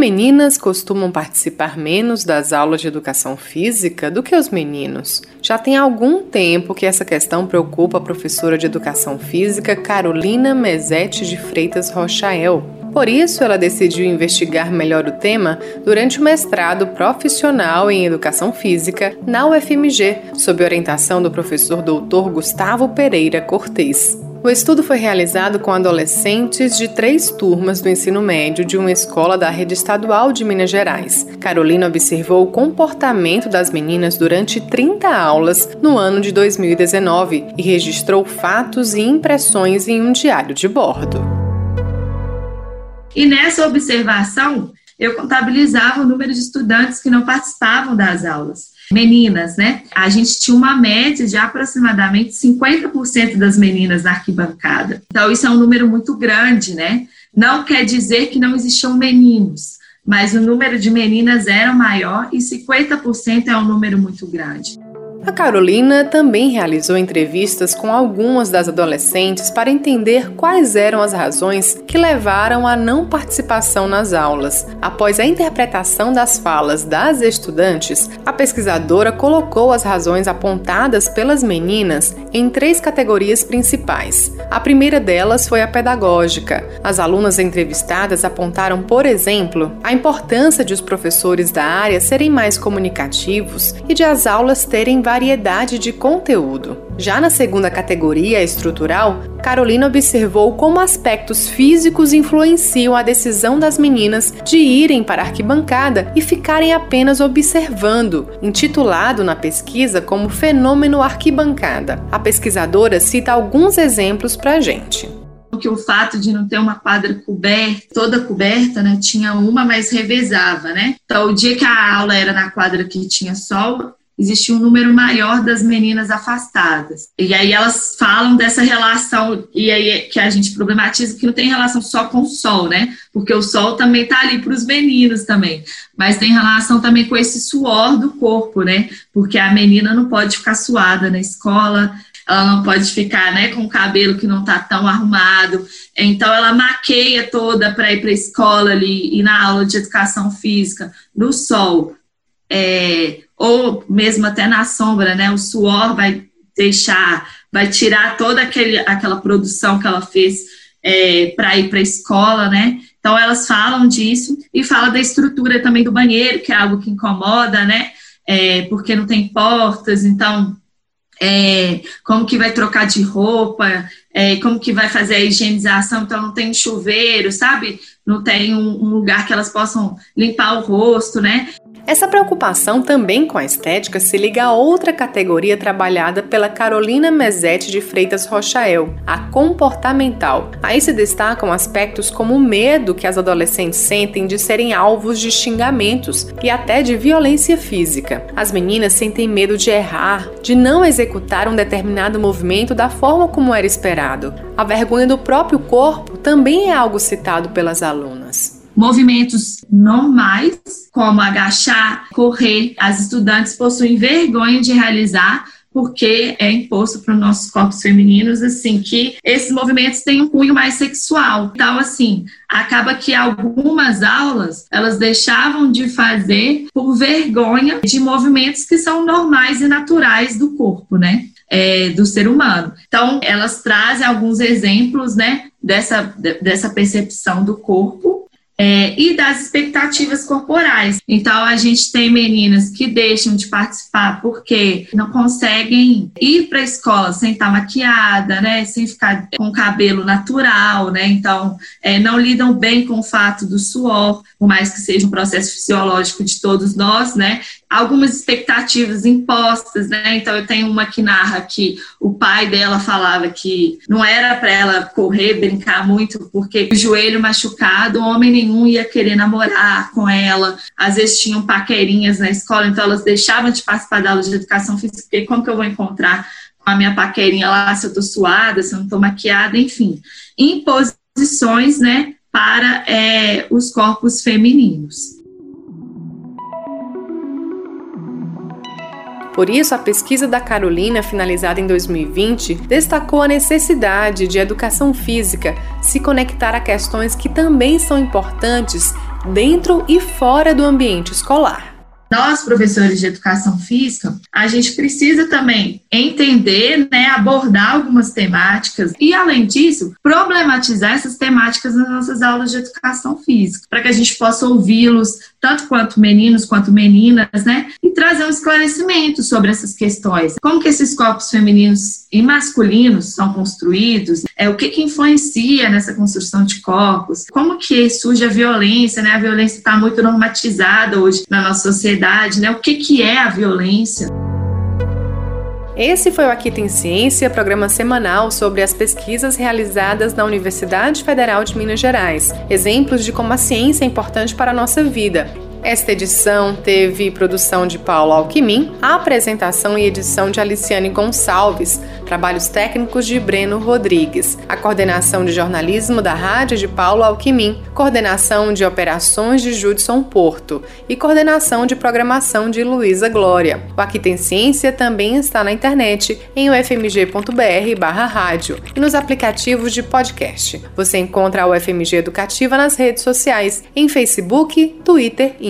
Meninas costumam participar menos das aulas de educação física do que os meninos? Já tem algum tempo que essa questão preocupa a professora de educação física Carolina Mezete de Freitas Rochael. Por isso, ela decidiu investigar melhor o tema durante o mestrado profissional em Educação Física na UFMG, sob orientação do professor doutor Gustavo Pereira Cortez. O estudo foi realizado com adolescentes de três turmas do ensino médio de uma escola da rede estadual de Minas Gerais. Carolina observou o comportamento das meninas durante 30 aulas no ano de 2019 e registrou fatos e impressões em um diário de bordo. E nessa observação, eu contabilizava o número de estudantes que não participavam das aulas meninas, né? A gente tinha uma média de aproximadamente 50% das meninas na arquibancada. Então, isso é um número muito grande, né? Não quer dizer que não existiam meninos, mas o número de meninas era maior e 50% é um número muito grande. A Carolina também realizou entrevistas com algumas das adolescentes para entender quais eram as razões que levaram à não participação nas aulas. Após a interpretação das falas das estudantes, a pesquisadora colocou as razões apontadas pelas meninas em três categorias principais. A primeira delas foi a pedagógica. As alunas entrevistadas apontaram, por exemplo, a importância de os professores da área serem mais comunicativos e de as aulas terem variedade de conteúdo. Já na segunda categoria, estrutural, Carolina observou como aspectos físicos influenciam a decisão das meninas de irem para a arquibancada e ficarem apenas observando, intitulado na pesquisa como Fenômeno Arquibancada. A pesquisadora cita alguns exemplos para a gente que o fato de não ter uma quadra coberta, toda coberta, né, tinha uma, mas revezava, né? Então, o dia que a aula era na quadra que tinha sol, existia um número maior das meninas afastadas. E aí elas falam dessa relação, e aí que a gente problematiza que não tem relação só com o sol, né? Porque o sol também tá ali para os meninos também. Mas tem relação também com esse suor do corpo, né? Porque a menina não pode ficar suada na escola, ela não pode ficar né, com o cabelo que não está tão arrumado. Então, ela maqueia toda para ir para a escola ali e na aula de educação física, no sol. É, ou mesmo até na sombra, né? O suor vai deixar, vai tirar toda aquele, aquela produção que ela fez é, para ir para a escola, né? Então elas falam disso e fala da estrutura também do banheiro, que é algo que incomoda, né? É, porque não tem portas, então é, como que vai trocar de roupa, é, como que vai fazer a higienização, então não tem chuveiro, sabe? Não tem um, um lugar que elas possam limpar o rosto, né? Essa preocupação também com a estética se liga a outra categoria trabalhada pela Carolina Mezete de Freitas Rochael, a comportamental. Aí se destacam aspectos como o medo que as adolescentes sentem de serem alvos de xingamentos e até de violência física. As meninas sentem medo de errar, de não executar um determinado movimento da forma como era esperado. A vergonha do próprio corpo também é algo citado pelas alunas movimentos normais, como agachar, correr, as estudantes possuem vergonha de realizar porque é imposto para os nossos corpos femininos, assim, que esses movimentos têm um cunho mais sexual. Então, assim, acaba que algumas aulas, elas deixavam de fazer por vergonha de movimentos que são normais e naturais do corpo, né? É, do ser humano. Então, elas trazem alguns exemplos, né, dessa, dessa percepção do corpo é, e das expectativas corporais. Então, a gente tem meninas que deixam de participar porque não conseguem ir para a escola sem estar maquiada, né, sem ficar com cabelo natural, né, então é, não lidam bem com o fato do suor, por mais que seja um processo fisiológico de todos nós, né, algumas expectativas impostas, né? Então eu tenho uma que narra que o pai dela falava que não era para ela correr, brincar muito, porque o joelho machucado, homem nenhum ia querer namorar com ela. Às vezes tinham paquerinhas na escola, então elas deixavam de participar da aula de educação física, porque como que eu vou encontrar com a minha paquerinha lá, se eu tô suada, se eu não tô maquiada, enfim. Em posições, né, para é, os corpos femininos. Por isso, a pesquisa da Carolina, finalizada em 2020, destacou a necessidade de educação física se conectar a questões que também são importantes dentro e fora do ambiente escolar. Nós, professores de educação física, a gente precisa também entender, né, abordar algumas temáticas e, além disso, problematizar essas temáticas nas nossas aulas de educação física, para que a gente possa ouvi-los, tanto quanto meninos quanto meninas, né, e trazer um esclarecimento sobre essas questões. Como que esses corpos femininos e masculinos são construídos, é, o que, que influencia nessa construção de corpos, como que surge a violência, né, a violência está muito normatizada hoje na nossa sociedade, sociedade, né? O que, que é a violência? Esse foi o Aqui Tem Ciência, programa semanal sobre as pesquisas realizadas na Universidade Federal de Minas Gerais. Exemplos de como a ciência é importante para a nossa vida esta edição teve produção de Paulo Alquimim, apresentação e edição de Aliciane Gonçalves, trabalhos técnicos de Breno Rodrigues, a coordenação de jornalismo da rádio de Paulo Alquimim, coordenação de operações de Judson Porto e coordenação de programação de Luísa Glória. O Aqui Tem Ciência também está na internet em ufmg.br/rádio e nos aplicativos de podcast. Você encontra a UFMG Educativa nas redes sociais, em Facebook, Twitter e